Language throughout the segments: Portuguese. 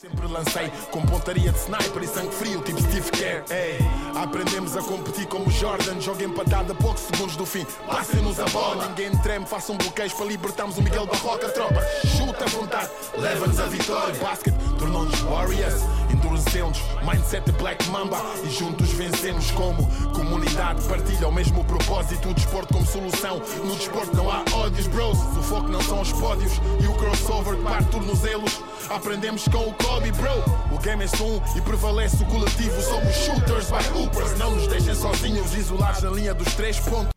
Sempre lancei com pontaria de sniper e sangue frio, tipo Steve Kerr. Ei, aprendemos a competir como Jordan. Joga empatada a poucos segundos do fim. Passem-nos a bola, ninguém treme. Façam bloqueios para libertarmos o Miguel Barroca. Tropa, chuta à vontade, leva-nos a vitória. Basket tornou-nos Warriors, endurecemos. Mindset Black Mamba e juntos vencemos como comunidade. Partilha o mesmo propósito. O desporto como solução. No desporto não há ódios, bros. O foco não são os pódios e o crossover que parte tornozelos. Aprendemos com o Kobe, bro. O game é um e prevalece o coletivo. Somos shooters by hoopers. Não nos deixem sozinhos, isolados na linha dos três pontos.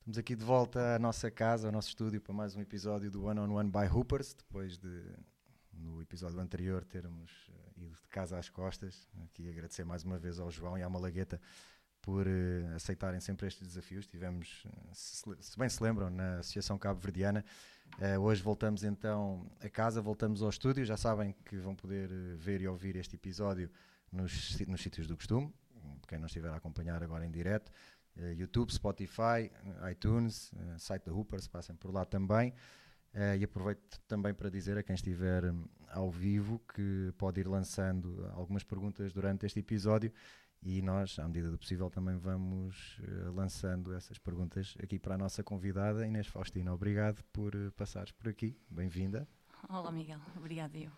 Estamos aqui de volta à nossa casa, ao nosso estúdio, para mais um episódio do One on One by Hoopers. Depois de, no episódio anterior, termos uh, ido de casa às costas. Aqui agradecer mais uma vez ao João e à Malagueta por uh, aceitarem sempre estes desafios. Tivemos, uh, se, se, bem se lembram, na Associação Cabo Verdiana. Hoje voltamos então a casa, voltamos ao estúdio. Já sabem que vão poder ver e ouvir este episódio nos, nos sítios do costume. Quem não estiver a acompanhar agora em direto, Uh, YouTube, Spotify, iTunes, uh, site da Hoopers, passem por lá também. Uh, e aproveito também para dizer a quem estiver um, ao vivo que pode ir lançando algumas perguntas durante este episódio e nós, à medida do possível, também vamos lançando essas perguntas aqui para a nossa convidada Inês Faustina. Obrigado por passares por aqui. Bem-vinda. Olá, Miguel. Obrigado eu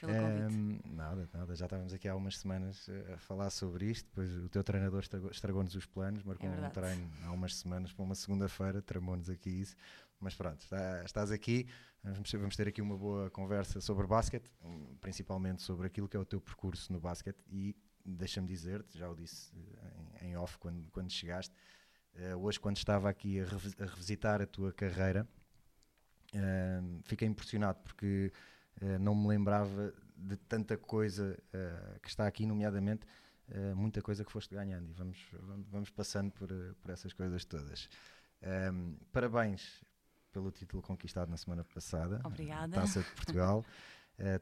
pelo convite. Um, nada, nada. Já estávamos aqui há umas semanas a falar sobre isto. Depois o teu treinador estragou-nos os planos, marcou é um treino há umas semanas para uma segunda-feira, tramou-nos aqui isso. Mas pronto, está, estás aqui. Vamos, vamos ter aqui uma boa conversa sobre basquete, principalmente sobre aquilo que é o teu percurso no basquete. E deixa-me dizer-te, já o disse em, em off quando, quando chegaste, uh, hoje, quando estava aqui a, a revisitar a tua carreira, uh, fiquei impressionado porque uh, não me lembrava de tanta coisa que está aqui, nomeadamente muita coisa que foste ganhando e vamos, vamos passando por, por essas coisas todas. Um, parabéns pelo título conquistado na semana passada. Obrigada. Taça de Portugal.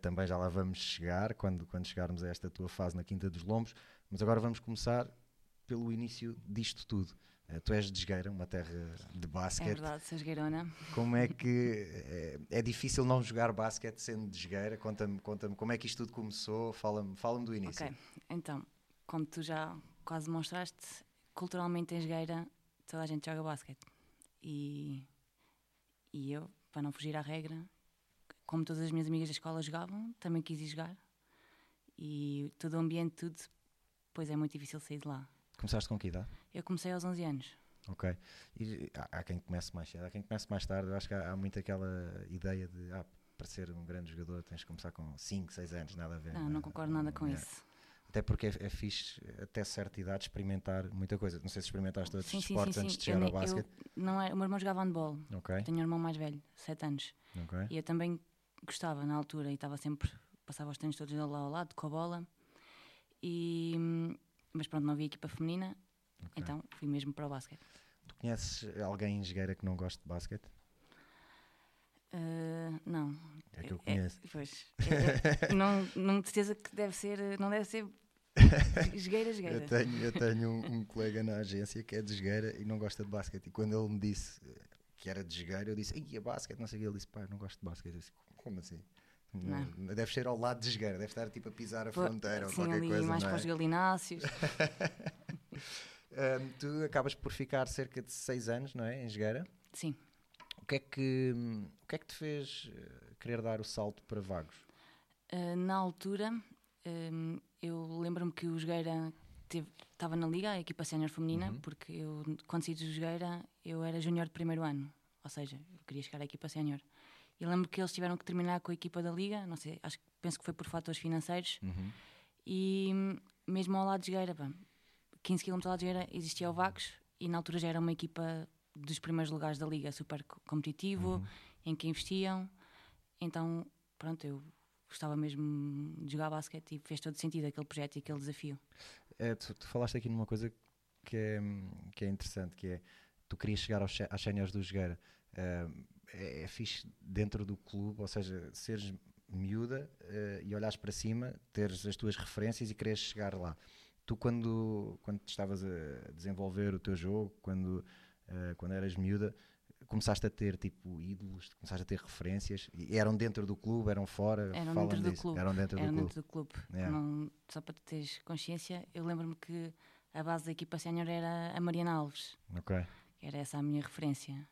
também já lá vamos chegar quando, quando chegarmos a esta tua fase na Quinta dos Lombos, mas agora vamos começar pelo início disto tudo. Uh, tu és de Esgueira, uma terra de basquete. É verdade, sou esgueirona. Como é que é, é, difícil não jogar basquete sendo de Esgueira? Conta-me conta como é que isto tudo começou, fala-me fala do início. Ok, então, como tu já quase mostraste, culturalmente em Esgueira toda a gente joga basquete. E, e eu, para não fugir à regra, como todas as minhas amigas da escola jogavam, também quis ir jogar. E todo o ambiente, tudo, pois é muito difícil sair de lá. Começaste com que idade? Eu comecei aos 11 anos. Ok. E há, há quem comece mais cedo, há quem comece mais tarde. Eu acho que há, há muito aquela ideia de ah, para ser um grande jogador tens de começar com 5, 6 anos, nada a ver. Não, não concordo nada com é. isso. Até porque é, é fixe, até certa idade, experimentar muita coisa. Não sei se experimentaste outros sim, esportes sim, sim, antes de chegar ao basquete. não é, o meu irmão jogava handball. Okay. Tenho um irmão mais velho, 7 anos. Okay. E eu também gostava na altura e estava sempre, passava os treinos todos lá ao lado, com a bola. E, mas pronto, não havia equipa feminina Okay. Então fui mesmo para o basquete. Tu conheces alguém em Jogueira que não gosta de basquete? Uh, não. É que eu é, conheço. É, pois. É, não, não certeza que deve ser. Não deve ser. Jogueira, jogueira. Eu tenho, eu tenho um, um, colega na agência que é de jogueira e não gosta de basquete. E quando ele me disse que era de jogueira, eu disse: Ei, basquete, não sei o que. Ele disse: Pai, não gosto de basquete. Eu disse: Como assim? Não. não. Deve ser ao lado de jogueira, deve estar tipo a pisar a fronteira Pô, ou qualquer ali coisa. mais é? para os galináceos. Um, tu acabas por ficar cerca de 6 anos, não é? Em Jogueira. Sim. O que é que, o que, é que te fez eh, querer dar o salto para Vagos? Uh, na altura, um, eu lembro-me que o Jogueira estava na liga, a equipa sénior feminina, uhum. porque eu, quando saí de Jogueira, eu era júnior de primeiro ano. Ou seja, eu queria chegar à equipa sénior. E lembro que eles tiveram que terminar com a equipa da liga, não sei, acho, penso que foi por fatores financeiros. Uhum. E mesmo ao lado de Jogueira, pá, 15 km lá de era, existia o Vagos e na altura já era uma equipa dos primeiros lugares da liga, super competitivo, uhum. em que investiam. Então, pronto, eu gostava mesmo de jogar basquete e fez todo sentido aquele projeto e aquele desafio. É, tu, tu, falaste aqui numa coisa que é, que é interessante, que é tu querias chegar aos, às séniores do Jogueira. Uh, é, é fixe dentro do clube, ou seja, seres miúda uh, e olhares para cima, teres as tuas referências e quereres chegar lá tu quando, quando estavas a desenvolver o teu jogo, quando, uh, quando eras miúda, começaste a ter tipo ídolos, começaste a ter referências? E eram dentro do clube, eram fora? Eram dentro do disso. clube. Eram dentro Era do clube. dentro do clube. Yeah. Não- só para teres consciência, eu lembro-me que a base da equipa sénior era a Mariana Alves. Ok. Era essa a minha referência.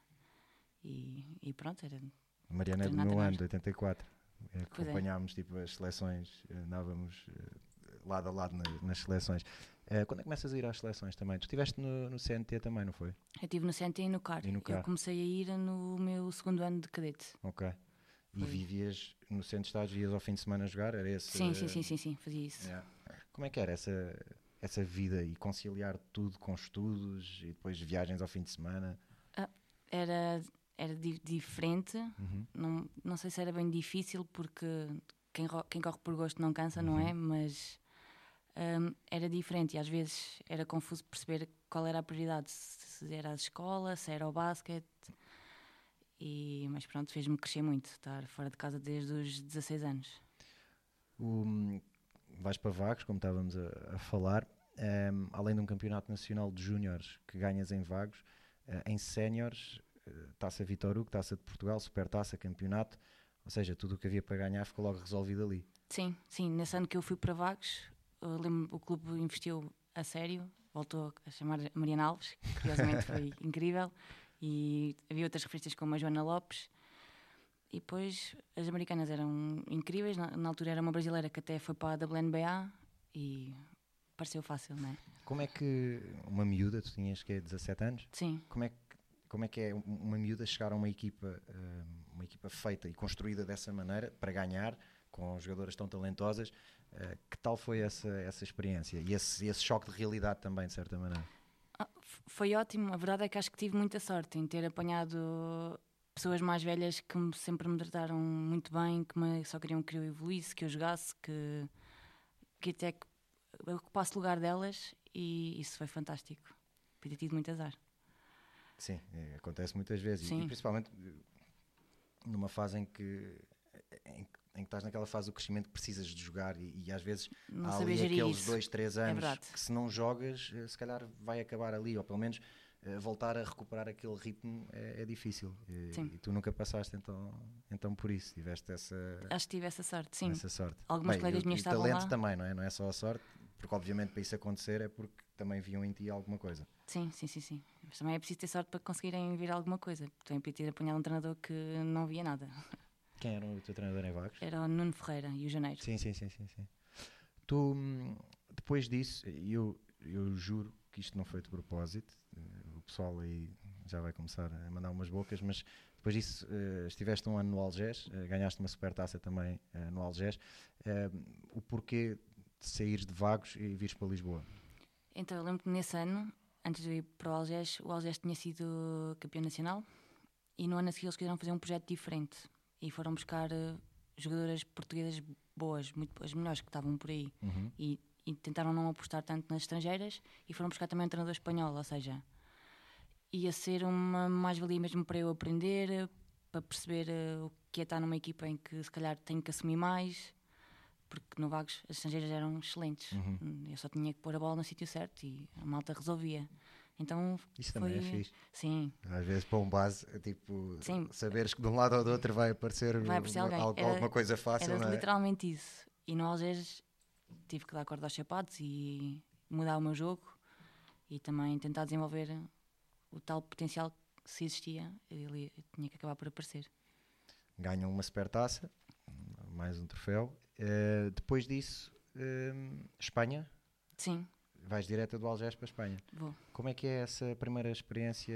E, e pronto, era. A Mariana é do meu ano, de 84. É, é. acompanhámos tipo, as seleções, eh, andávamos eh, lado a lado nas, nas seleções. Eh, quando é que começas a ir às seleções também? Tu estiveste no, no CNT também, não foi? Eu estive no CNT e no CAR. E no CAR. Eu comecei a ir no meu segundo ano de cadete. Ok. E Foi. vivias no centro de estágios, ias ao fim de semana jogar? Era esse? Sim, sim, sim, sim, sim, fazia isso. Yeah. Como é que era essa, essa vida e conciliar tudo com estudos e depois viagens ao fim de semana? Era, era di- diferente. Uhum. Não, não sei se era bem difícil, porque quem, quem corre por gosto não cansa, não Uhum. é? Mas hum, era diferente e às vezes era confuso perceber qual era a prioridade. Se era a escola, se era o basquete. E, mas pronto, fez-me crescer muito estar fora de casa desde os 16 anos. Vais para Vagos, como estávamos a, a falar, ehm, além de um campeonato nacional de júniores que ganhas em Vagos, eh, em séniores, Taça Vitor Hugo, Taça de Portugal, Supertaça, campeonato, ou seja, tudo o que havia para ganhar ficou logo resolvido ali. Sim, sim, nesse ano que eu fui para Vagos, lembro o clube investiu a sério, voltou a chamar a Mariana Alves, que curiosamente foi incrível, e havia outras referências como a Joana Lopes. E depois as americanas eram incríveis, na, na altura era uma brasileira que até foi para a WNBA e pareceu fácil, não é? Como é que uma miúda, tu tinhas que é 17 anos, Sim, como é que como é que é um- uma miúda chegar a uma equipa eh, uma equipa feita e construída dessa maneira para ganhar com jogadoras tão talentosas eh, que tal foi essa essa experiência e esse, esse choque de realidade também de certa maneira Ah, foi ótimo. A verdade é que acho que tive muita sorte em ter apanhado pessoas mais velhas que sempre me trataram muito bem, que me, só queriam que eu evoluísse, que eu jogasse, que, que até que eu ocupasse o lugar delas e isso foi fantástico. Podia ter tido muito azar. Sim eh, acontece muitas vezes e- e, principalmente eh, numa fase em que em, em que estás naquela fase do crescimento que precisas de jogar e, e às vezes Não há ali aqueles isso. dois, três É anos verdade. que se não jogas, eh, se calhar vai acabar ali, ou pelo menos eh, voltar a recuperar aquele ritmo é, é difícil. E, e tu nunca passaste então, então por isso, tiveste essa, Acho que tive essa sorte, sim. essa sorte. Algumas Bem, colegas minhas estavam talento lá. também, não é? Não é só a sorte, porque obviamente para isso acontecer é porque também viam em ti alguma coisa. Sim, sim, sim, sim. Mas também é preciso ter sorte para conseguirem vir alguma coisa. Também podia ter apanhado um treinador que não via nada. Quem era o teu treinador em Vagos? Era o Nuno Ferreira e o Janeiro. Sim, sim, sim, sim, sim. Tu, depois disso, eu, eu juro que isto não foi de propósito, eh, o pessoal aí já vai começar a mandar umas bocas, mas depois disso eh, estiveste um ano no Algés, eh, ganhaste uma supertaça também eh, no Algés. O porquê saíres de Vagos e vires para Lisboa? Então eu lembro que nesse ano, antes de ir para o Algés, o Algés tinha sido campeão nacional e no ano a seguir eles quiseram fazer um projeto diferente e foram buscar eh, jogadoras portuguesas boas, muito, as melhores que estavam por aí Uhum. e, e tentaram não apostar tanto nas estrangeiras e foram buscar também um treinador espanhol, ou seja, ia ser uma mais-valia mesmo para eu aprender, eh, para perceber eh, o que é estar numa equipa em que se calhar tenho que assumir mais, porque no Vagos as estrangeiras eram excelentes. Uhum. Hum, Eu só tinha que pôr a bola no sítio certo e a malta resolvia. Então, Isso também é Foi- fixe. sim, Às vezes para um base, é tipo, Sim. saberes que de um lado ou do outro vai aparecer, Vai aparecer uma- alguém. algo- Era- alguma coisa fácil, era não é? literalmente isso. E no Algés tive que dar corda aos sapatos e mudar o meu jogo e também tentar desenvolver o tal potencial que se existia, ele tinha que acabar por aparecer. ganham uma supertaça, mais um troféu. Eh, depois disso, eh, Espanha, Sim, vais direta do Algés para a Espanha. vou. Como é que é essa primeira experiência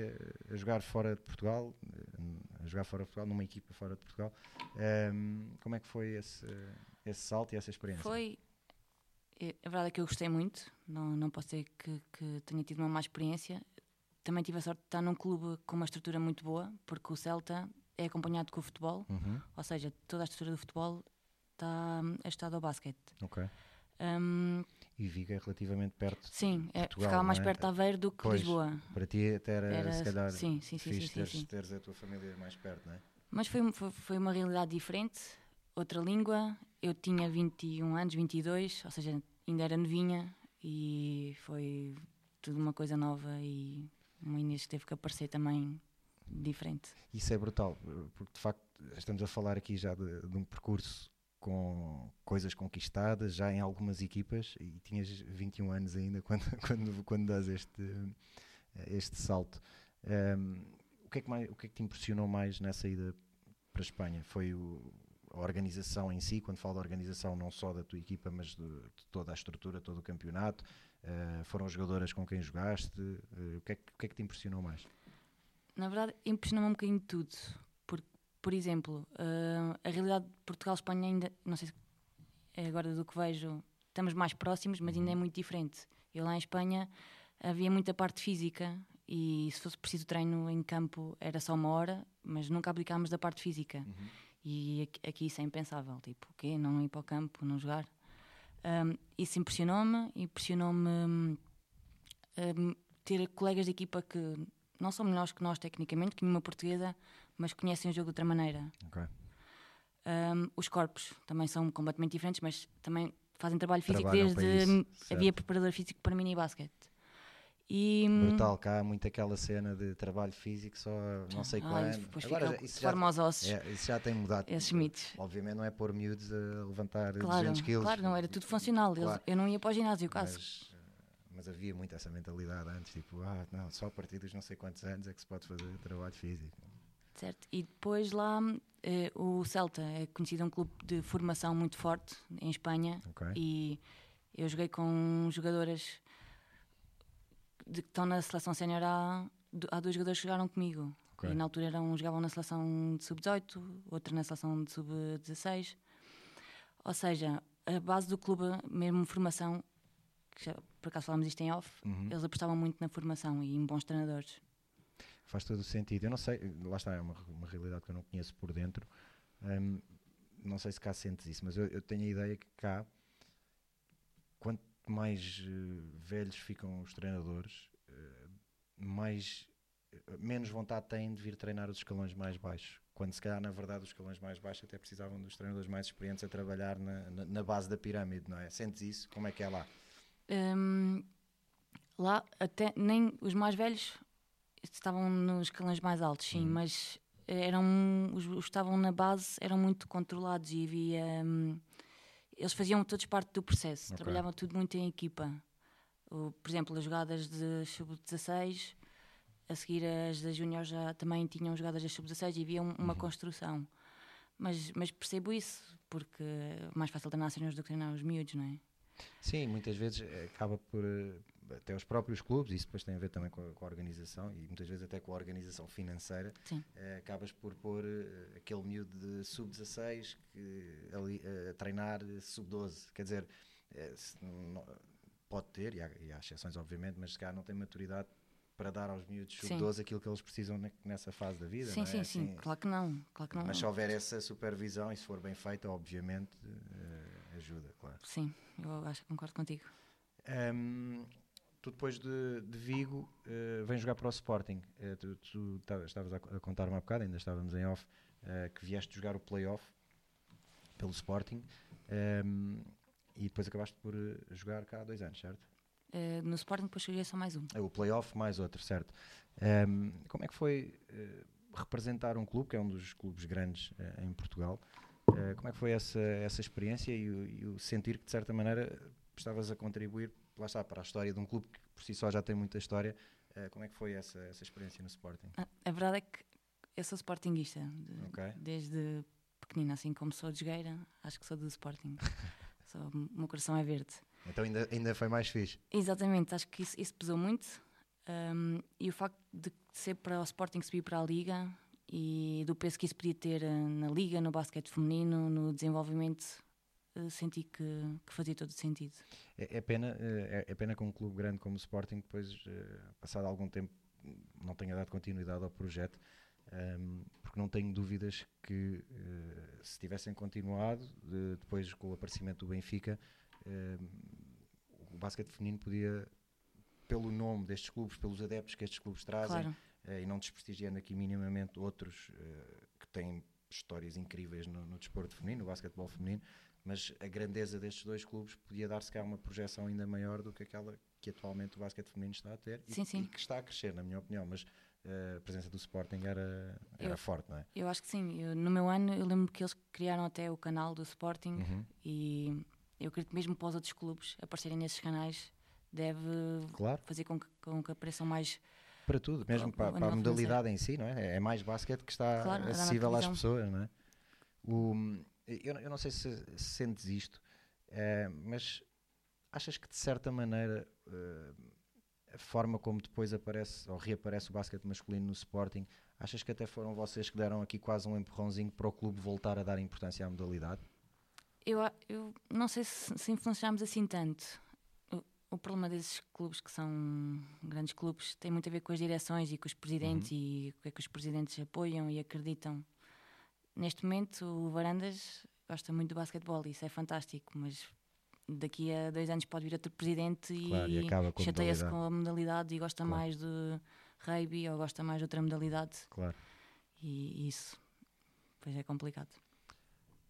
eh, a jogar fora de Portugal, eh, a jogar fora de Portugal, numa equipa fora de Portugal? Eh, como é que foi esse, esse salto e essa experiência? Foi. é- A verdade é que eu gostei muito, não, não posso dizer que, que tenha tido uma má experiência. Também tive a sorte de estar num clube com uma estrutura muito boa, porque o Celta é acompanhado com o futebol, Uhum, ou seja, toda a estrutura do futebol está hum, ajustada ao basquete. ok. Hum, E Viga é relativamente perto. sim, é, Portugal, ficava mais é? perto de Aveiro do que Pois. Lisboa. Para ti até era, Era- se calhar sim, sim, sim, sim, teres, sim. teres a tua família mais perto, não é? Mas foi, foi, foi uma realidade diferente, outra língua. Eu tinha 21 anos, 22, ou seja, ainda era novinha e foi tudo uma coisa nova e uma Inês que teve que aparecer também diferente. Isso é brutal, porque de facto estamos a falar aqui já de, de um percurso com coisas conquistadas já em algumas equipas e tinhas 21 anos ainda quando, quando, quando das este, este salto. Um, o, que é que mais, o que é que te impressionou mais nessa ida para a Espanha? Foi o, a organização em si, quando falo da organização não só da tua equipa, mas de, de toda a estrutura, todo o campeonato? Uh, foram jogadoras com quem jogaste? Uh, o, que é, o que é que te impressionou mais? Na verdade, impressionou-me um bocadinho de tudo. Por exemplo, uh, a realidade de Portugal-Espanha ainda, não sei se é agora do que vejo, estamos mais próximos, mas ainda é uhum. muito diferente. Eu lá em Espanha havia muita parte física e se fosse preciso treino em campo era só uma hora, mas nunca aplicámos da parte física. Uhum. E aqui, aqui, isso é impensável, tipo, o quê? Não ir para o campo, não jogar? Um, isso impressionou-me, impressionou-me um, ter colegas de equipa que não são melhores que nós tecnicamente, que nenhuma portuguesa, mas conhecem o jogo de outra maneira. Okay. Um, os corpos também são completamente diferentes, mas também fazem trabalho físico Trabalham desde havia preparador físico para mini basquete. E, Brutal, cá há muito aquela cena de trabalho físico, só não sei qual é. Agora, isso já, aos ossos. É, isso já tem mudado. Esses mitos. Obviamente não é pôr miúdos a levantar claro, 200 quilos. Claro, não, era tudo funcional. Claro. Eu não ia para o ginásio, caso. Mas, havia muito essa mentalidade antes, tipo, ah, não, só a partir dos não sei quantos anos é que se pode fazer trabalho físico. Certo, e depois lá eh, o Celta é conhecido um clube de formação muito forte em Espanha okay. e eu joguei com jogadoras de que estão na seleção sénior há, há dois jogadores que jogaram comigo. Okay. E na altura eram, jogavam na seleção de sub-18, outro na seleção de sub-16. Ou seja, a base do clube, mesmo formação, que já, por acaso falámos isto em off, uhum. eles apostavam muito na formação e em bons treinadores. Faz todo o sentido. Eu não sei, lá está, é uma, uma realidade que eu não conheço por dentro. Um, não sei se cá sentes isso, mas eu, eu tenho a ideia que cá, quanto mais uh, velhos ficam os treinadores, uh, mais uh, menos vontade têm de vir treinar os escalões mais baixos. Quando se calhar, na verdade, os escalões mais baixos até precisavam dos treinadores mais experientes a trabalhar na, na, na base da pirâmide, não é? Sentes isso? Como é que é lá? Um, lá, até nem os mais velhos estavam nos escalões mais altos, sim, hum. mas eram os, os que estavam na base eram muito controlados e havia. Um, eles faziam todos parte do processo, okay. trabalhavam tudo muito em equipa. O, por exemplo, as jogadas de sub-16, a seguir as da Júnior já também tinham jogadas de sub-16 e havia um, uma uhum. construção. Mas, mas percebo isso, porque é mais fácil treinar séniores do que treinar os miúdos, não é? Sim, muitas vezes acaba por eh, até os próprios clubes, isso depois tem a ver também com a, com a organização e muitas vezes até com a organização financeira, eh, acabas por pôr eh, aquele miúdo de sub-16 ali a treinar sub-12, quer dizer, não, pode ter, e há, e há, exceções obviamente, mas se calhar não tem maturidade para dar aos miúdos sub-12 aquilo que eles precisam nessa fase da vida. Sim, é? sim, sim, assim, claro que não. Claro que não mas se houver essa supervisão e se for bem feita, obviamente. Sim, eu acho que concordo contigo. Um, tu depois de, de Vigo uh, vens jogar para o Sporting. Uh, tu, tu estavas a, contar uma bocada, ainda estávamos em off, uh, que vieste jogar o playoff pelo Sporting um, e depois acabaste por jogar cá há dois anos, certo? no Sporting depois cheguei só mais um. É o playoff mais outro, certo. Um, como é que foi representar um clube, que é um dos clubes grandes em Portugal, Uh, como é que foi essa, essa experiência e o, e o, sentir que, de certa maneira, estavas a contribuir lá está, para a história de um clube que por si só já tem muita história? Uh, como é que foi essa, essa experiência no Sporting? Ah, a verdade é que eu sou Sportingista. De, okay. Desde pequenina, assim como sou de Jogueira, acho que sou do Sporting. sou, o meu coração é verde. Então ainda, ainda foi mais fixe. Exatamente, acho que isso, isso pesou muito. Um, e o facto de ser para o Sporting subir para a Liga e do peso que isso podia ter eh, na liga, no basquete feminino, no desenvolvimento, eh, senti que, que fazia todo sentido. É, é pena, eh, é, é, pena que um clube grande como o Sporting depois, passado algum tempo, não tenha dado continuidade ao projeto, um, ehm, porque não tenho dúvidas que se tivessem continuado, de, depois com o aparecimento do Benfica, ehm, o basquete feminino podia, pelo nome destes clubes, pelos adeptos que estes clubes trazem, claro e não desprestigiando aqui minimamente outros uh, que têm histórias incríveis no, no desporto feminino, no basquetebol feminino, mas a grandeza destes dois clubes podia dar-se cá uma projeção ainda maior do que aquela que atualmente o basquete feminino está a ter sim, e, sim. e, que está a crescer, na minha opinião. Mas eh, a presença do Sporting era, era Eu- forte, não é? Eu acho que sim. Eu- no meu ano, eu lembro que eles criaram até o canal do Sporting Uhum. e eu acredito que mesmo para os outros clubes aparecerem nesses canais deve Claro, fazer com que, com que apareçam mais. Para tudo, mesmo para, a para a modalidade em si, não é? É mais basquete que está Claro, acessível às pessoas, não é? O, eu, eu não sei se, se sentes isto, eh, mas achas que de certa maneira eh, a forma como depois aparece ou reaparece o basquete masculino no Sporting, achas que até foram vocês que deram aqui quase um empurrãozinho para o clube voltar a dar importância à modalidade? Eu, eu não sei se, se influenciámos assim tanto. O, problema desses clubes que são grandes clubes tem muito a ver com as direções e com os presidentes e o que é que os presidentes apoiam e acreditam. Neste momento, o Varandas gosta muito do basquetebol e isso é fantástico, mas daqui a dois anos pode vir outro presidente e, Claro, e a chateia-se com a modalidade e gosta Claro. mais de rugby ou gosta mais de outra modalidade Claro. e isso pois é complicado.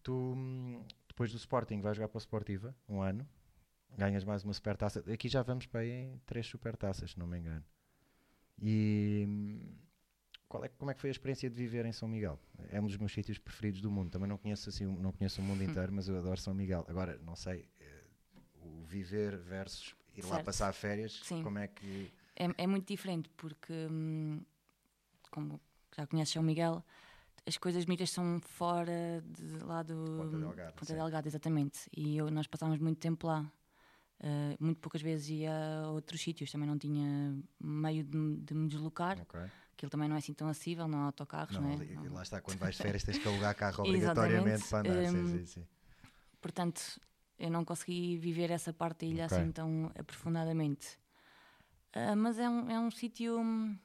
Tu, hum, depois do Sporting, vais jogar para o Sportiva, um ano, ganhas mais uma supertaça. Aqui já vamos para aí em três supertaças, se não me engano. E hum, qual é, como é que foi a experiência de viver em São Miguel? É um dos meus sítios preferidos do mundo. Também não conheço, assim, não conheço o mundo inteiro, mas eu adoro São Miguel. Agora, não sei, eh, o viver versus ir lá Certo. passar férias, Sim. como é que... É, é muito diferente porque, hum, como já conheces São Miguel, as coisas bonitas são fora de lá do Ponta Delgada, Ponta. Delgada, exatamente. E eu- nós passámos muito tempo lá. Uh, muito poucas vezes ia a outros sítios, também não tinha meio de, me- de me deslocar. Ok. Aquilo também não é assim tão acessível, não há autocarros, Não, não é? Não. lá está, quando vais de férias tens que alugar carro obrigatoriamente para andar. Sim, Hum, sim, sim. Portanto, eu não consegui viver essa parte da ilha Ok. assim tão aprofundadamente. Ah, mas é um, é um sítio. hum,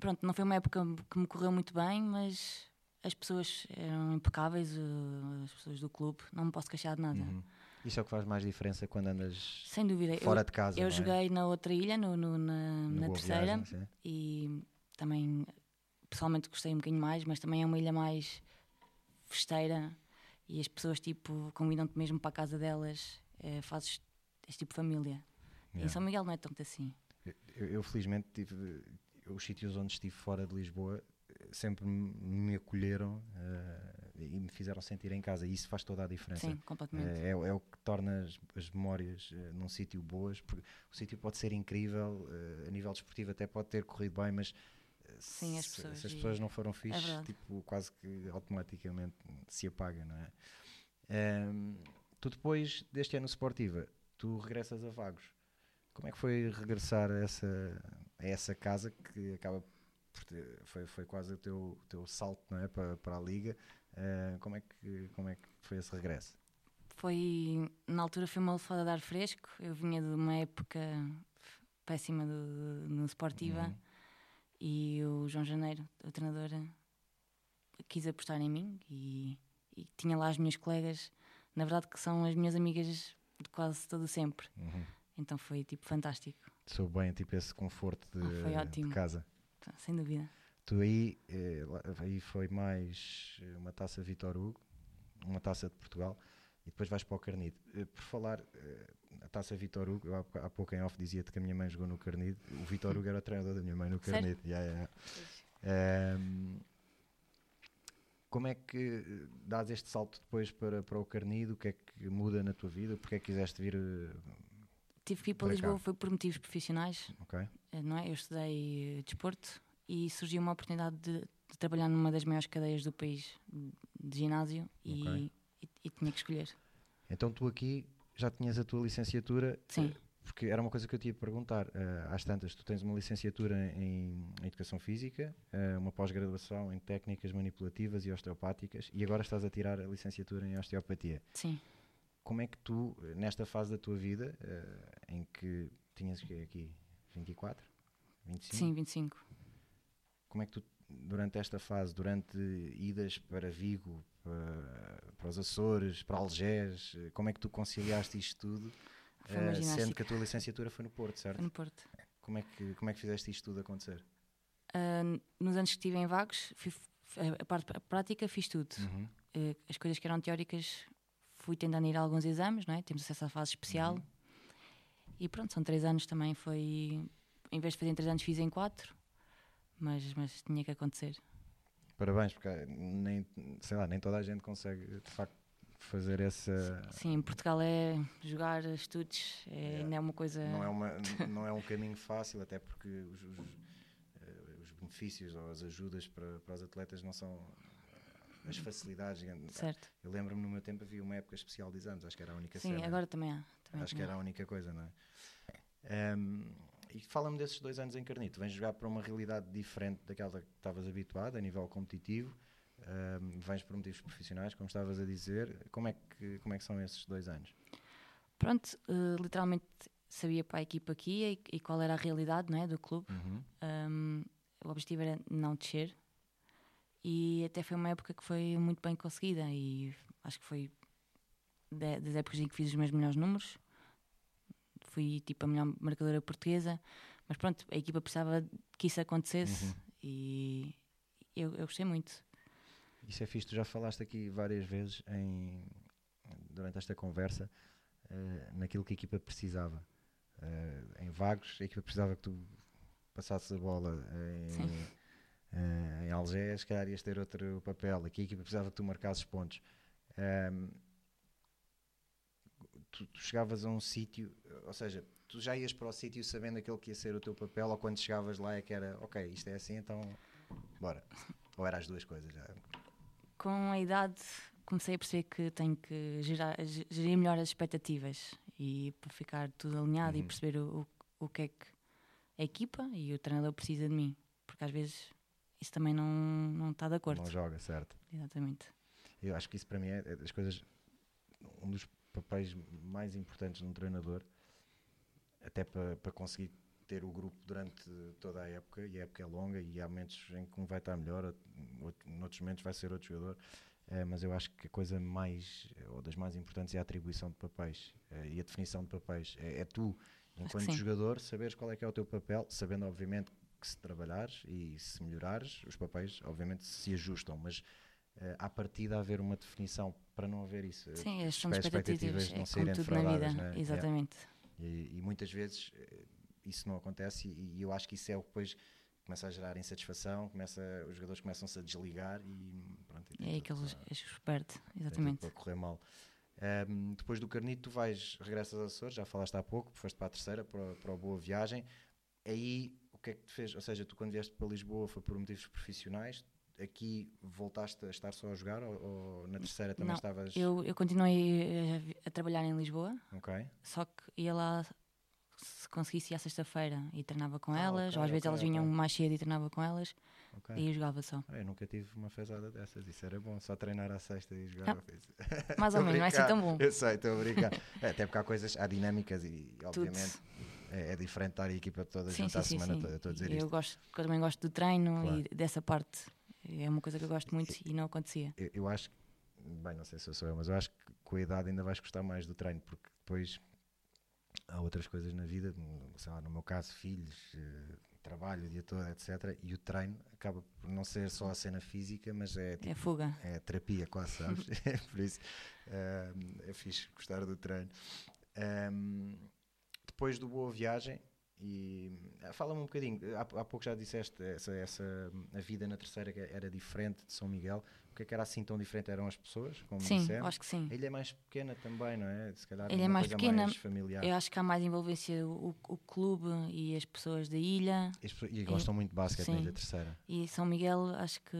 Pronto, não foi uma época que me correu muito bem, mas as pessoas eram impecáveis, uh, as pessoas do clube, não me posso queixar de nada. Uhum. Isso é o que faz mais diferença quando andas Sem dúvida. fora eu, de casa. eu é? joguei na outra ilha, no, no- na, No na terceira, Viagem, e também pessoalmente gostei um bocadinho mais, mas também é uma ilha mais festeira e as pessoas tipo convidam-te mesmo para a casa delas, eh, fazes és tipo família. E em Yeah. São Miguel não é tanto assim. Eu, eu, felizmente tive os sítios onde estive fora de Lisboa eh, sempre me acolheram eh, e me fizeram sentir em casa e isso faz toda a diferença. Sim, completamente. Eh, É, é o que torna as, as memórias eh, num sítio boas, porque o sítio pode ser incrível, eh, a nível desportivo até pode ter corrido bem, mas Sim, as se, pessoas se as pessoas não foram fixes, verdade. tipo, quase que automaticamente se apaga, não é? Ehm, tu depois deste ano Sportiva, tu regressas a Vagos. Como é que foi regressar a essa, a essa casa que acaba por ter, foi, foi quase o teu, teu salto não é? para, para a Liga? Eh, como, é que, como é que foi esse regresso? Foi, na altura foi uma lefada de ar fresco. Eu vinha de uma época péssima do, no Sportiva Uhum. e o João Janeiro, o treinador, quis apostar em mim e, e tinha lá as minhas colegas, na verdade que são as minhas amigas de quase todo sempre. Uhum. Então foi tipo fantástico, Sou bem tipo esse conforto de, Ah, foi de casa. sem dúvida. Tu aí, eh, aí foi mais eh, uma taça Vitor Hugo, uma taça de Portugal e depois vais para o Carnide. Eh, por falar, a taça Vitor Hugo, eu há, há pouco em off dizia-te que a minha mãe jogou no Carnide. O Vitor Hugo era o treinador da minha mãe no? Carnide. Yeah, yeah. Ehm, como é que dás este salto depois para, para o Carnide? O que é que muda na tua vida? Porque é que quiseste vir? Tive que ir para, Para Lisboa cá. foi por motivos profissionais, não é? Eu estudei desporto e surgiu uma oportunidade de, de trabalhar numa das maiores cadeias do país de ginásio e, Ok. e, e tinha que escolher. Então tu aqui já tinhas a tua licenciatura Sim. eh, Porque era uma coisa que eu te ia perguntar. eh, às tantas, tu tens uma licenciatura em, em Educação Física, eh, uma pós-graduação em Técnicas Manipulativas e Osteopáticas e agora estás a tirar a licenciatura em Osteopatia. Sim. Como é que tu, nesta fase da tua vida, eh, em que tinhas aqui 24, 25, Sim, 25. Como é que tu, durante esta fase, durante idas para Vigo, para, para os Açores, para Algés, eh, como é que tu conciliaste isto tudo? Eh, sendo que a tua licenciatura foi no Porto, certo? Foi no Porto. Como é que, como é que fizeste isto tudo acontecer? Ah, nos anos que estive em Vagos, fui- a parte a prática fiz tudo. Uhum. Eh, as coisas que eram teóricas fui tentando ir a alguns exames, não é? Temos acesso à fase especial. Uhum. E pronto, são três anos também. Foi. Em vez de fazer em três anos, fiz em quatro. Mas, mas tinha que acontecer. Parabéns, porque nem, sei lá, nem toda a gente consegue de facto fazer essa. Sim, em Portugal é jogar estudos, é, yeah. não é uma coisa. Não é, uma, não é um caminho fácil, até porque os, os, uh, os benefícios ou as ajudas para, para os atletas não são as facilidades. Certo. Eu lembro-me no meu tempo havia uma época especial de exames, acho que era a única Sim, cena. agora também há. Também acho que era a única coisa, não é? Um, e fala-me desses dois anos em Carnito. Vens jogar para uma realidade diferente daquela que estavas habituado a nível competitivo. Um, vens por motivos profissionais, como estavas a dizer. Como é que, como é que são esses dois anos? Pronto, uh, literalmente sabia para a equipa aqui e, e, qual era a realidade não é, do clube. Uhum. Um, o objetivo era não descer e até foi uma época que foi muito bem conseguida e acho que foi das épocas em que fiz os meus melhores números fui tipo a melhor marcadora portuguesa mas pronto, a equipa precisava que isso acontecesse uhum. e eu, eu gostei muito isso é fixe, tu já falaste aqui várias vezes em, durante esta conversa uh, naquilo que a equipa precisava uh, em vagos, a equipa precisava que tu passasses a bola em, Uh, em Algés, se calhar ias ter outro papel. Aqui a equipa precisava que tu marcasses pontos. Um, ehm, tu, tu, chegavas a um sítio, ou seja, tu já ias para o sítio sabendo aquele que ia ser o teu papel, ou quando chegavas lá é que era, ok, isto é assim, então bora. Ou era as duas coisas já? Com a idade comecei a perceber que tenho que gerar, gerir melhor as expectativas e para ficar tudo alinhado uhum. e perceber o, o, o que é que a equipa e o treinador precisa de mim. Porque às vezes isso também não, não está de acordo. Não joga, certo. Exatamente. Eu acho que isso para mim é, é das coisas, um dos papéis mais importantes num treinador, até para, para conseguir ter o grupo durante toda a época, e a época é longa e há momentos em que um vai estar melhor, outro, noutros momentos vai ser outro jogador, é, mas eu acho que a coisa mais, ou das mais importantes é a atribuição de papéis é, e a definição de papéis. É, é tu, enquanto jogador, saberes qual é que é o teu papel, sabendo obviamente que se trabalhares e se melhorares, os papéis obviamente se ajustam, mas uh, à partida haver uma definição para não haver isso. Sim, as expectativas, expectativas não é serem vida, né? exatamente. É. E, e, muitas vezes uh, isso não acontece e, e, eu acho que isso é o que depois começa a gerar insatisfação, começa, os jogadores começam-se a desligar e pronto. E é aí que eles perde, exatamente. Para correr mal. Um, depois do Carnito, tu vais, regressas aos Açores, já falaste há pouco, foste para a terceira, para, para a Boa Viagem. Aí o que é que te fez? Ou seja, tu quando vieste para Lisboa foi por motivos profissionais? Aqui voltaste a estar só a jogar ou, ou na terceira também Não, estavas? Eu, eu continuei a, a, trabalhar em Lisboa, só que ia lá se conseguisse ir à sexta-feira e treinava com Ah, elas, ok, ou às vezes ok, elas vinham mais cedo e treinava com elas e eu jogava só. Ah, eu nunca tive uma fezada dessas, isso era bom, só treinar à sexta e jogar. Ah, Mais ou a menos, não é assim tão bom. Eu sei, estou a brincar. É, até porque há coisas, há dinâmicas e obviamente é, é diferente estar a equipa toda Sim, junto sim, à sim, semana sim. toda. Estou a dizer eu, isto. gosto, eu também gosto do treino Claro. e dessa parte. É uma coisa que eu gosto muito e não acontecia. Eu, eu acho que, bem, não sei se eu sou eu, mas eu acho que com a idade ainda vais gostar mais do treino, porque depois há outras coisas na vida, sei lá, no meu caso, filhos, eh, trabalho o dia todo, etc. E o treino acaba por não ser só a cena física, mas é tipo, É fuga. é terapia quase, sabes? Por isso ehm, é fixe gostar do treino. Ehm, depois do Boa Viagem, e ah, fala-me um bocadinho, há, há pouco já disseste essa, essa, a vida na terceira que era diferente de São Miguel. O que é que era assim tão diferente? Eram as pessoas, como Sim, dissemos? acho que sim. A ilha é mais pequena também, não é? Se calhar Ilha é mais pequena, mais familiar. Eu acho que há mais envolvência o, o clube e as pessoas da ilha. E, pessoas- e gostam muito de basquete na sim. Ilha Terceira. E São Miguel acho que,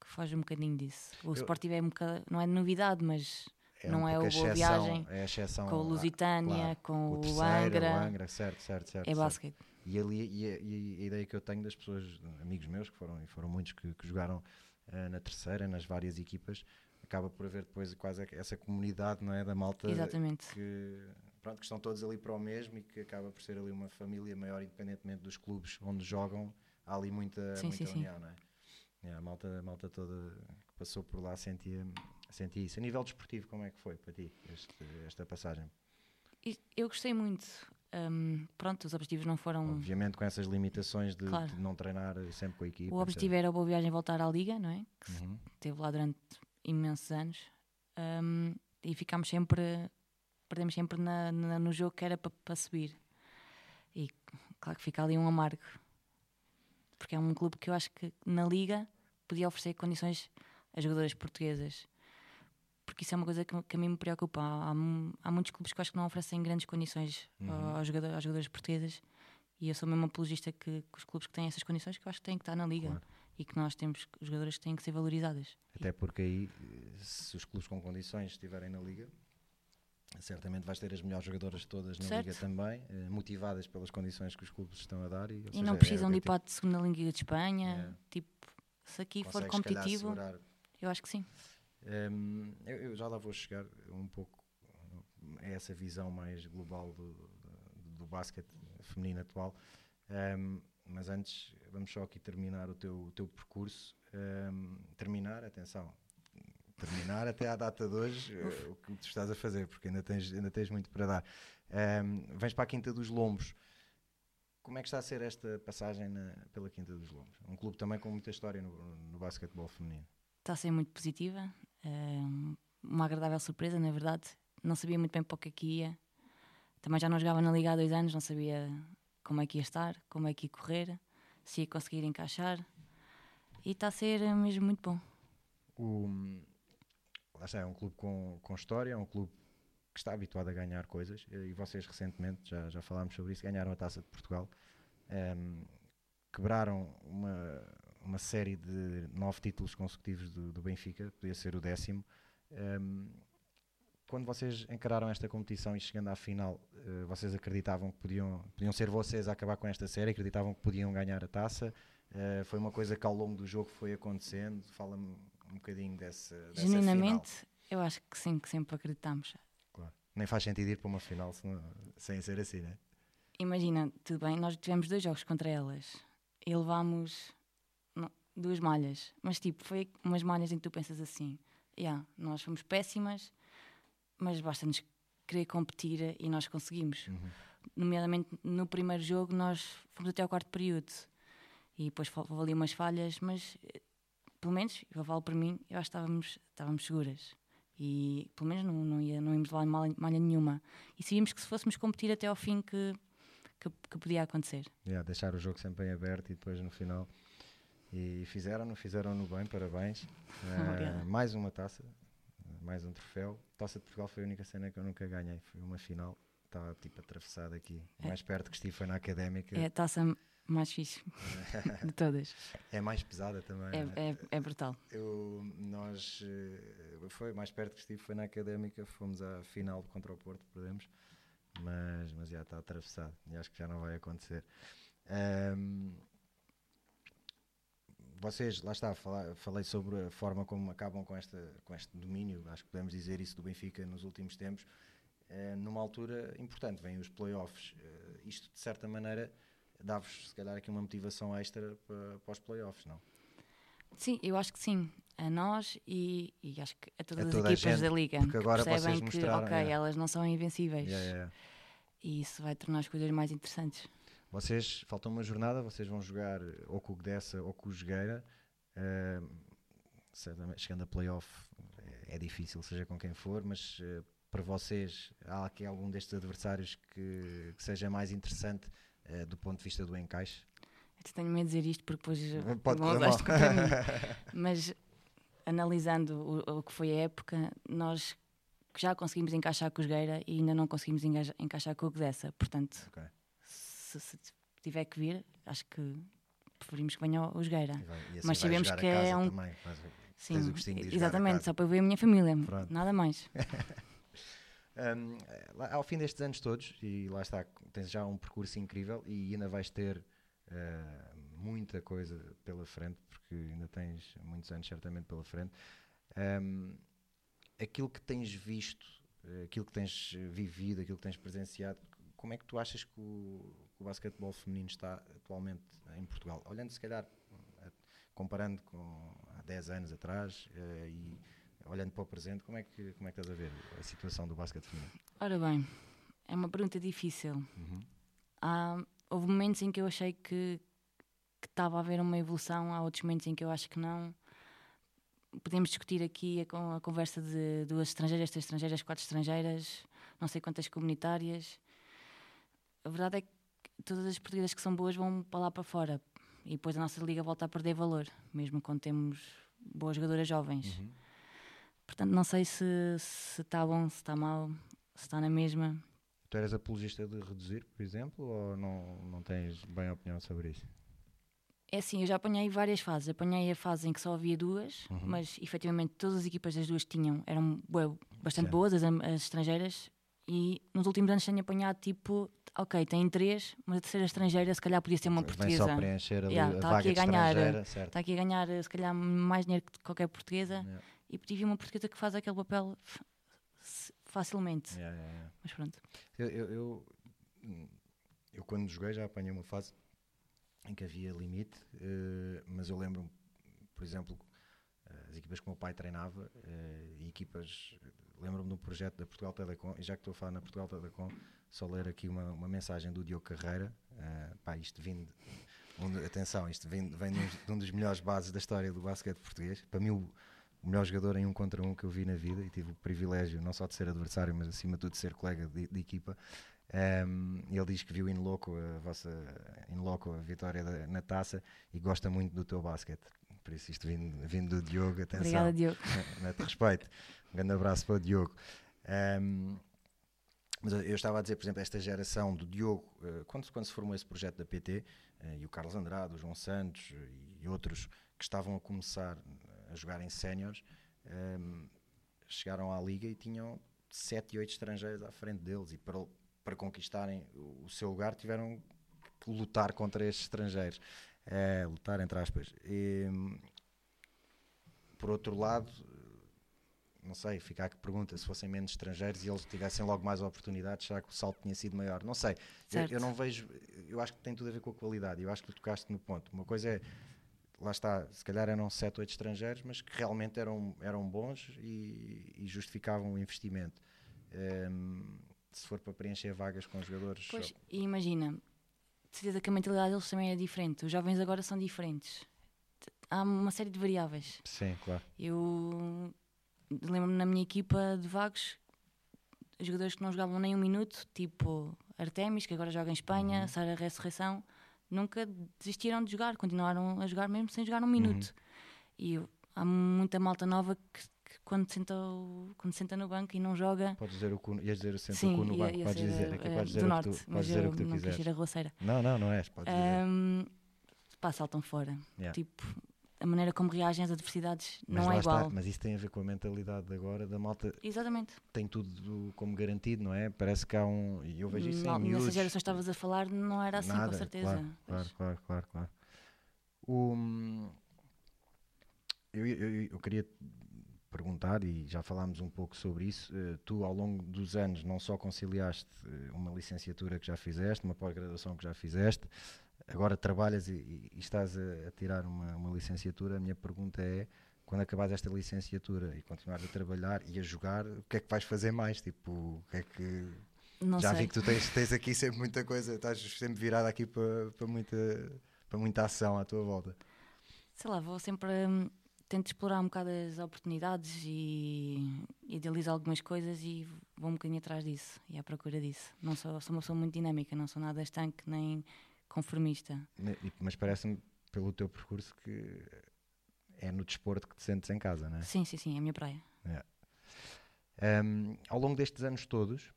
que foge um bocadinho disso. O Eu- Sportivo é um bocado, não é novidade, mas É Não um é o Boa Viagem, é a exceção com o à- Lusitânia, claro. com o, Terceira, Angra, o Angra, certo, certo, certo. é certo. basquete. E, ali, e, a, e a ideia que eu tenho das pessoas, amigos meus, que foram, e foram muitos que, que jogaram eh, na terceira, nas várias equipas, acaba por haver depois quase essa comunidade não é, da malta Exatamente. que, pronto, que estão todos ali para o mesmo e que acaba por ser ali uma família maior, independentemente dos clubes onde jogam, há ali muita, Sim, muita sim, sim. união, não é? É, a, malta, a malta toda que passou por lá sentia, sentia isso. A nível desportivo, como é que foi para ti este- esta passagem? Eu gostei muito. Hum, pronto, os objetivos não foram. Obviamente com essas limitações de, Claro. de não treinar sempre com a equipa. O objetivo era a boa viagem voltar à Liga, não é? Que Uhum. esteve lá durante imensos anos. Hum, e ficámos sempre. Perdemos sempre na- na- no jogo que era para subir. E claro que fica ali um amargo. porque é um clube que eu acho que na Liga podia oferecer condições a jogadoras portuguesas. Porque isso é uma coisa que, que a mim me preocupa. Há, há, muitos clubes que eu acho que não oferecem grandes condições uhum. aos, jogadores, aos jogadores portuguesas e eu sou mesmo apologista que, que, os clubes que têm essas condições que eu acho que têm que estar na Liga. Claro e que nós temos, os jogadores têm que ser valorizadas. Até porque aí, se os clubes com condições estiverem na Liga, certamente vais ter as melhores jogadoras todas na certo. Liga também, eh, motivadas pelas condições que os clubes estão a dar. E, e seja, não precisam é, de ir para a segunda Liga de Espanha. É. Tipo, se aqui for competitivo, eu acho que sim. Um, eu, eu, já lá vou chegar um pouco a essa visão mais global do, do, do basquete feminino atual. Um, mas antes vamos só aqui terminar o teu, o teu percurso. Um, terminar, atenção, terminar até à data de hoje uh, o que tu estás a fazer, porque ainda tens, ainda tens muito para dar. Um, vens para a Quinta dos Lombos. Como é que está a ser esta passagem na, pela Quinta dos Lombos? Um clube também com muita história no, no basquetebol feminino. Está a ser muito positiva, um, uma agradável surpresa, na verdade. Não sabia muito bem para o que aqui é ia. Também já não jogava na Liga há dois anos, não sabia como é que ia estar, como é que ia correr, se ia conseguir encaixar. E está a ser mesmo muito bom. O, lá é um clube com, com história, é um clube que está habituado a ganhar coisas e vocês recentemente, já, já falámos sobre isso, ganharam a Taça de Portugal, um, quebraram uma, uma série de nove títulos consecutivos do, do Benfica, podia ser o décimo. Um, quando vocês encararam esta competição e chegando à final, uh, vocês acreditavam que podiam, podiam ser vocês a acabar com esta série? Acreditavam que podiam ganhar a taça? Uh, foi uma coisa que ao longo do jogo foi acontecendo? Fala-me um bocadinho dessa, dessa Genuinamente, final. eu acho que sim, que sempre acreditamos. Claro. Nem faz sentido ir para uma final senão, sem ser assim, não é? Imagina, tudo bem, nós tivemos dois jogos contra elas e levámos duas malhas, mas tipo, foi umas malhas em que tu pensas assim: yeah, nós fomos péssimas mas basta-nos querer competir e nós conseguimos. Uhum. Nomeadamente no primeiro jogo, nós fomos até ao quarto período e depois ali umas falhas, mas eh, pelo menos, eu falo para mim, eu acho que estávamos, estávamos seguras e pelo menos não, não, ia, não íamos lá malha, malha nenhuma. E sabíamos que se fôssemos competir até ao fim, que, que, que podia acontecer. Yeah, deixar o jogo sempre em aberto e depois no final. E fizeram-no, fizeram-no bem, parabéns. Uh, mais uma taça, mais um troféu. Taça de Portugal foi a única cena que eu nunca ganhei. Foi uma final, estava tipo atravessada aqui. É. Mais perto que estive foi na académica. É a taça mais fixe de todas. É mais pesada também. É, é, é, brutal. Eu, nós, eh, foi mais perto que estive, foi na académica. Fomos à final contra o Porto, perdemos. Mas, mas já está atravessado e acho que já não vai acontecer. Um, vocês, lá está, falei sobre a forma como acabam com, esta, com este domínio, acho que podemos dizer isso do Benfica nos últimos tempos, é, numa altura importante, vêm os playoffs. É, isto, de certa maneira, dá-vos, se calhar, aqui uma motivação extra para, para os playoffs, não? Sim, eu acho que sim. A nós e, e acho que a todas a toda as equipas gente, da Liga. Porque agora percebem que, ok, é. elas não são invencíveis. Yeah, yeah. E isso vai tornar as coisas mais interessantes. Vocês, faltam uma jornada, vocês vão jogar ou com o Gdessa ou com o Jogueira. Uh, chegando a playoff é, é, difícil, seja com quem for, mas uh, para vocês há aqui algum destes adversários que, que seja mais interessante uh, do ponto de vista do encaixe? Eu tenho medo de dizer isto porque depois Pode não usaste contra mim. Mas analisando o, o, que foi a época, nós já conseguimos encaixar com o Jogueira e ainda não conseguimos encaixar com o Gdessa, portanto... Okay se, se tiver que vir, acho que preferimos que venha o Jogueira. Assim mas sabemos que é um. Também, Sim, exatamente, só para ver a minha família, Pronto. nada mais. um, ao fim destes anos todos, e lá está, tens já um percurso incrível e ainda vais ter uh, muita coisa pela frente, porque ainda tens muitos anos certamente pela frente. Um, aquilo que tens visto, aquilo que tens vivido, aquilo que tens presenciado, como é que tu achas que o, que o basquetebol feminino está atualmente em Portugal? Olhando se calhar, comparando com há 10 anos atrás uh, e olhando para o presente, como é, que, como é que estás a ver a situação do basquete feminino? Ora bem, é uma pergunta difícil. Uhum. Há, houve momentos em que eu achei que, que estava a haver uma evolução, há outros momentos em que eu acho que não. Podemos discutir aqui a, a conversa de duas estrangeiras, três estrangeiras, quatro estrangeiras, não sei quantas comunitárias. A verdade é que todas as portuguesas que são boas vão para lá para fora. E depois a nossa liga volta a perder valor, mesmo quando temos boas jogadoras jovens. Uhum. Portanto, não sei se se está bom, se está mal, se está na mesma. Tu eras apologista de reduzir, por exemplo, ou não, não tens bem opinião sobre isso? É assim, eu já apanhei várias fases. Apanhei a fase em que só havia duas, Uhum. mas efetivamente todas as equipas das duas tinham, eram bastante Certo. boas, as, as estrangeiras, e nos últimos anos tenho apanhado tipo, ok, tem três, mas a terceira estrangeira se calhar podia ser uma Vem portuguesa. só preencher ali Yeah, a tá vaga aqui a ganhar? Está aqui a ganhar se calhar mais dinheiro que qualquer portuguesa, Yeah. e tive uma portuguesa que faz aquele papel facilmente. Yeah, yeah. Mas pronto. Eu, eu, eu, eu quando joguei já apanhei uma fase em que havia limite, eh, mas eu lembro, por exemplo, as equipas que o meu pai treinava, eh, e equipas, lembro-me de um projeto da Portugal Telecom, e já que estou a falar na Portugal Telecom, só ler aqui uma, uma mensagem do Diogo Carreira, eh, pá, isto vindo, um atenção, isto vem, vem de, um, de um dos melhores bases da história do basquete português, para mim o, o melhor jogador em um contra um que eu vi na vida, e tive o privilégio não só de ser adversário, mas acima de tudo de ser colega de, de equipa, um, ele diz que viu in loco a vossa in loco a vitória da- na taça e gosta muito do teu basquete. Por isso, isto vindo, vindo do Diogo, atenção. Obrigada, Diogo. Mete respeito. Um grande abraço para o Diogo. Um, mas eu estava a dizer, por exemplo, esta geração do Diogo, eh, quando, quando se formou esse projeto da PT, eh, e o Carlos Andrade, o João Santos eh, e outros que estavam a começar a jogar em séniores, ehm, chegaram à liga e tinham sete e oito estrangeiros à frente deles e para, para conquistarem o, o seu lugar tiveram que lutar contra estes estrangeiros. Eh, lutar entre aspas. E, por outro lado, não sei, fica a que pergunta, se fossem menos estrangeiros e eles tivessem logo mais oportunidades, será que o salto tinha sido maior? Não sei. Eu, eu não vejo, eu acho que tem tudo a ver com a qualidade. Eu acho que tu tocaste no ponto. Uma coisa é, lá está, se calhar eram 7, 8 estrangeiros, mas que realmente eram, eram bons e, e justificavam o investimento. Ehm, se for para preencher vagas com jogadores. Pois, e imagina, de certeza que a mentalidade deles também é diferente. Os jovens agora são diferentes. Há uma série de variáveis. Sim, claro. Eu lembro-me na minha equipa de vagos, jogadores que não jogavam nem um minuto, tipo Artemis, que agora joga em Espanha, Uhum. Sara Ressurreição, nunca desistiram de jogar, continuaram a jogar mesmo sem jogar um minuto. E eu- há muita malta nova que, que quando, senta o- quando senta no banco e não joga. Podes dizer o cu, ias dizer sempre Sim, o cu no ia, banco, ia podes dizer, aqui eh, podes do dizer o norte, que tu, mas dizer eu o que tu não quis ir a roceira. Não, não, não és, podes dizer. Um, pá, saltam fora. Yeah. Tipo, a maneira como reagem às adversidades Mas não é está, igual. mas isso tem a ver com a mentalidade de agora da malta Exatamente. tem tudo como garantido, não é? Parece que há um. E eu vejo isso Não, em miúdos. nessa geração estavas a falar não era assim, Nada, com certeza. Claro, claro, claro, claro, claro. O, eu, eu, eu- eu queria perguntar, e já falámos um pouco sobre isso, eh, tu ao longo dos anos não só conciliaste eh, uma licenciatura que já fizeste, uma pós-graduação que já fizeste, agora trabalhas e, e- estás a, a tirar uma, uma licenciatura, a minha pergunta é, quando acabares esta licenciatura e continuares a trabalhar e a jogar, o que é que vais fazer mais? Tipo, o que é que... Não Já sei. vi que tu tens, tens aqui sempre muita coisa, estás sempre virado aqui para, para, muita, para muita ação à tua volta. Sei lá, vou sempre. hum, tento explorar um bocado as oportunidades e idealizo algumas coisas e vou um bocadinho atrás disso e à procura disso. Não sou, sou uma pessoa muito dinâmica, não sou nada estanque nem conformista. Mas parece-me, pelo teu percurso, que é no desporto que te sentes em casa, não é? Sim, sim, sim, é a minha praia. Um, ao longo destes anos todos,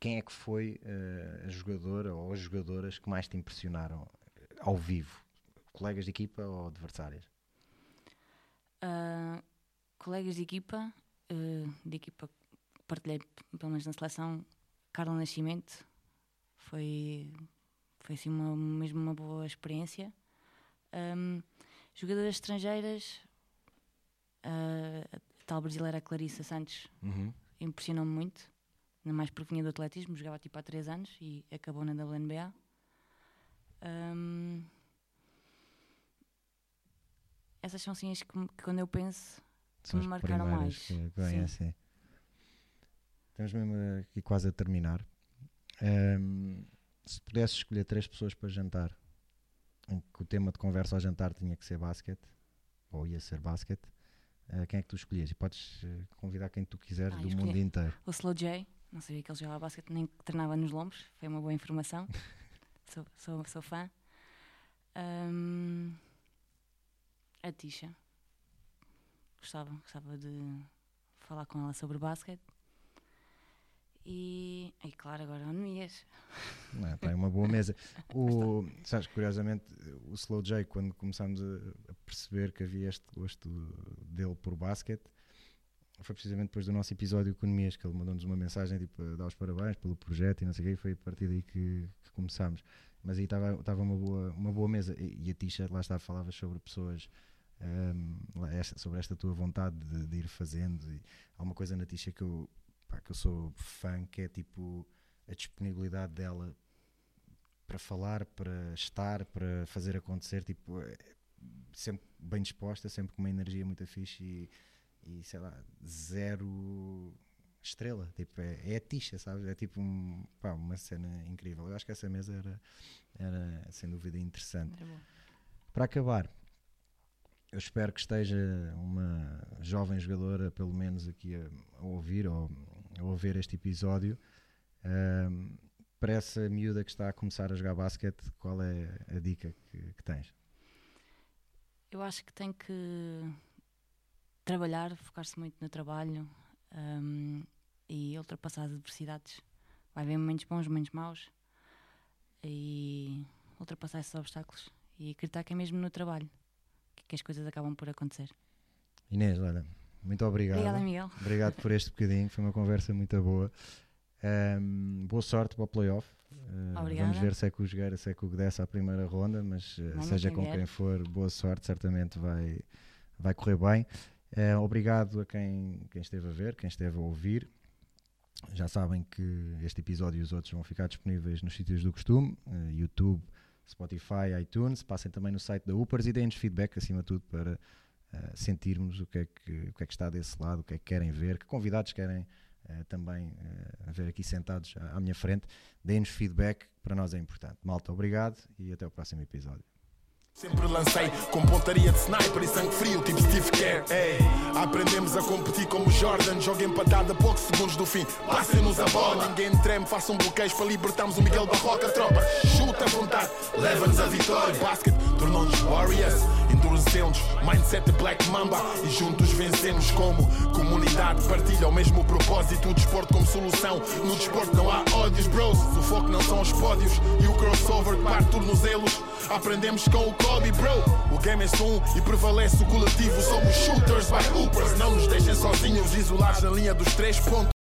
quem é que foi eh, a jogadora ou as jogadoras que mais te impressionaram eh, ao vivo? Colegas de equipa ou adversárias? Ah, colegas de equipa, ah, de equipa que partilhei, pelo menos na seleção, Carla Nascimento, foi, foi assim uma, mesmo uma boa experiência. Ahm, jogadoras estrangeiras, ah, a tal brasileira Clarissa Santos Uhum. impressionou-me muito, ainda mais porque vinha do atletismo, jogava tipo há 3 anos e acabou na WNBA. Ahm, essas são assim as que, que quando eu penso São me marcaram mais. Que, que vêm Sim. assim. Estamos mesmo aqui quase a terminar. Ahm, se pudesses escolher três pessoas para jantar, em que o tema de conversa ao jantar tinha que ser basquete, ou ia ser basquete, ah, quem é que tu escolhias? E podes eh, convidar quem tu quiseres Ah, do mundo inteiro. o Slow J, não sabia que ele jogava basquete nem que treinava nos lombos, foi uma boa informação. sou, sou, sou fã. Ahm, a Tisha. Gostava, gostava de falar com ela sobre basquete. E, e claro, agora o Nemias. Não é? É uma boa mesa. O, sabes, curiosamente, o Slow J, quando começámos a, a perceber que havia este gosto dele por basquete, foi precisamente depois do nosso episódio com o Nemias, que ele mandou-nos uma mensagem tipo, a dar os parabéns pelo projeto e não sei o quê, e foi a partir daí que, que começámos. Mas aí estava uma boa, uma boa mesa. E, e a Tisha, lá está, falavas sobre pessoas. Um, esta, sobre esta tua vontade de, de ir fazendo e há uma coisa na Tisha que eu, pá, que eu sou fã que é tipo a disponibilidade dela para falar, para estar, para fazer acontecer, tipo, é sempre bem disposta, sempre com uma energia muito fixe e, e sei lá, zero estrela, tipo, é, é a tixa, sabes? É tipo um, pá, uma cena incrível. Eu acho que essa mesa era, era sem dúvida interessante. Para acabar, eu espero que esteja uma jovem jogadora, pelo menos aqui a, a ouvir ou a ouvir este episódio. Um, para essa miúda que está a começar a jogar basquete, qual é a dica que, que tens? Eu acho que tem que trabalhar, focar-se muito no trabalho um, e ultrapassar as adversidades. Vai haver momentos bons, momentos maus e ultrapassar esses obstáculos e acreditar que é mesmo no trabalho que as coisas acabam por acontecer. Inês, olha, muito obrigado. Obrigada, Miguel. Obrigado por este bocadinho, foi uma conversa muito boa. Um, boa sorte para o playoff. Uh, vamos ver se é que o Jogueira, se é que o dessa a primeira ronda, mas uh, seja com quem for, boa sorte, certamente vai, vai correr bem. Uh, obrigado a quem, quem esteve a ver, quem esteve a ouvir. Já sabem que este episódio e os outros vão ficar disponíveis nos sítios do costume: YouTube, Spotify, iTunes. Passem também no site da Upers e deem-nos feedback, acima de tudo, para uh, sentirmos o que, é que, o que é que está desse lado, o que é que querem ver, que convidados querem uh, também uh, ver aqui sentados à, à minha frente. Deem-nos feedback, para nós é importante. Malta, obrigado e até o próximo episódio. Sempre lancei com pontaria de sniper e sangue frio, tipo Steve Kerr. Aprendemos a competir como Jordan. Joga empatada a poucos segundos do fim. Passem-nos a bola, ninguém treme. Façam um bloqueios para libertarmos o Miguel Barroca. Tropa, chuta à vontade, leva-nos a vitória. Basket tornou-nos Warriors, Mindset Black Mamba e juntos vencemos como comunidade. Partilha o mesmo propósito. O desporto como solução. No desporto não há ódios, bros. O foco não são os pódios e o crossover que parte tornozelos. Aprendemos com o Kobe, bro. O game é um e prevalece o coletivo. Somos shooters by hoopers. Não nos deixem sozinhos, isolados na linha dos três pontos.